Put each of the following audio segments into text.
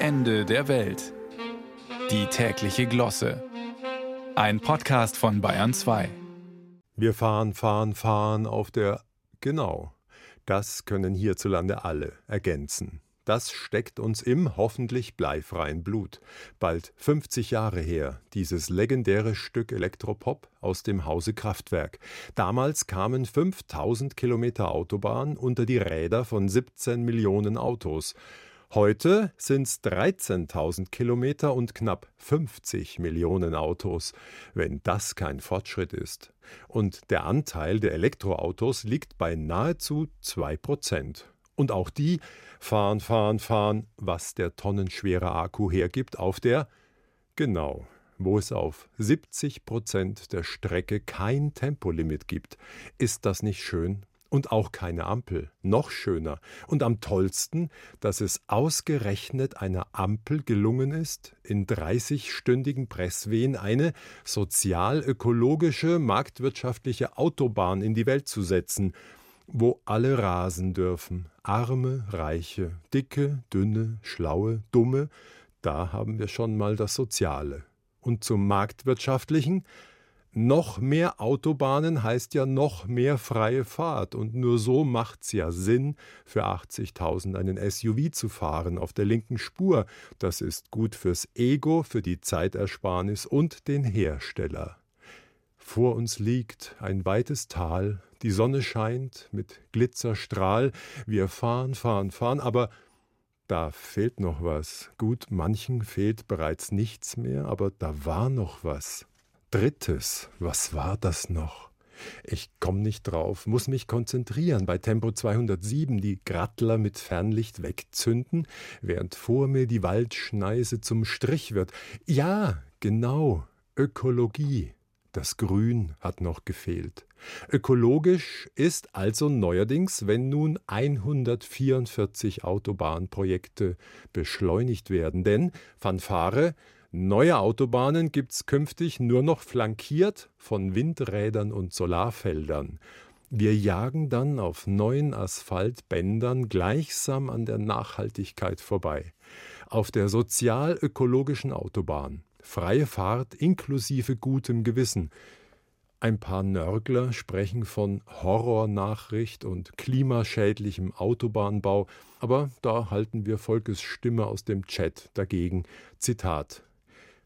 Ende der Welt. Die tägliche Glosse. Ein Podcast von Bayern 2. Wir fahren, fahren, fahren auf der. Genau. Das können hierzulande alle ergänzen. Das steckt uns im hoffentlich bleifreien Blut. Bald 50 Jahre her, dieses legendäre Stück Elektropop aus dem Hause Kraftwerk. Damals kamen 5000 Kilometer Autobahn unter die Räder von 17 Millionen Autos. Heute sind es 13.000 Kilometer und knapp 50 Millionen Autos, wenn das kein Fortschritt ist. Und der Anteil der Elektroautos liegt bei nahezu 2 Prozent. Und auch die fahren, fahren, fahren, was der tonnenschwere Akku hergibt, auf der, genau, wo es auf 70 Prozent der Strecke kein Tempolimit gibt. Ist das nicht schön? Und auch keine Ampel. Noch schöner und am tollsten, dass es ausgerechnet einer Ampel gelungen ist, in 30-stündigen Presswehen eine sozial-ökologische, marktwirtschaftliche Autobahn in die Welt zu setzen, wo alle rasen dürfen, arme, reiche, dicke, dünne, schlaue, dumme, da haben wir schon mal das Soziale. Und zum Marktwirtschaftlichen noch mehr Autobahnen heißt ja noch mehr freie Fahrt und nur so macht's ja Sinn, für 80.000 einen SUV zu fahren auf der linken Spur. Das ist gut fürs Ego, für die Zeitersparnis und den Hersteller. Vor uns liegt ein weites Tal, die Sonne scheint mit Glitzerstrahl, wir fahren, fahren, fahren, aber da fehlt noch was. Gut, manchen fehlt bereits nichts mehr, aber da war noch was. Drittes, was war das noch? Ich komme nicht drauf, muss mich konzentrieren. Bei Tempo 207 die Grattler mit Fernlicht wegzünden, während vor mir die Waldschneise zum Strich wird. Ja, genau, Ökologie. Das Grün hat noch gefehlt. Ökologisch ist also neuerdings, wenn nun 144 Autobahnprojekte beschleunigt werden, denn Fanfare Neue Autobahnen gibt's künftig nur noch flankiert von Windrädern und Solarfeldern. Wir jagen dann auf neuen Asphaltbändern gleichsam an der Nachhaltigkeit vorbei. Auf der sozial-ökologischen Autobahn. Freie Fahrt inklusive gutem Gewissen. Ein paar Nörgler sprechen von Horrornachricht und klimaschädlichem Autobahnbau, aber da halten wir Volkes Stimme aus dem Chat dagegen. Zitat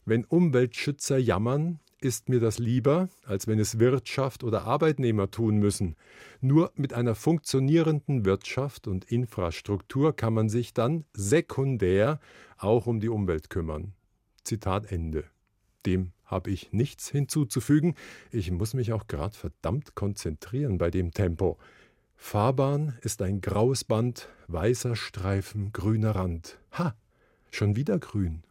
wenn Umweltschützer jammern, ist mir das lieber, als wenn es Wirtschaft oder Arbeitnehmer tun müssen. Nur mit einer funktionierenden Wirtschaft und Infrastruktur kann man sich dann sekundär auch um die Umwelt kümmern. Zitat Ende. Dem habe ich nichts hinzuzufügen. Ich muss mich auch gerade verdammt konzentrieren bei dem Tempo. Fahrbahn ist ein graues Band, weißer Streifen, grüner Rand. Ha, schon wieder grün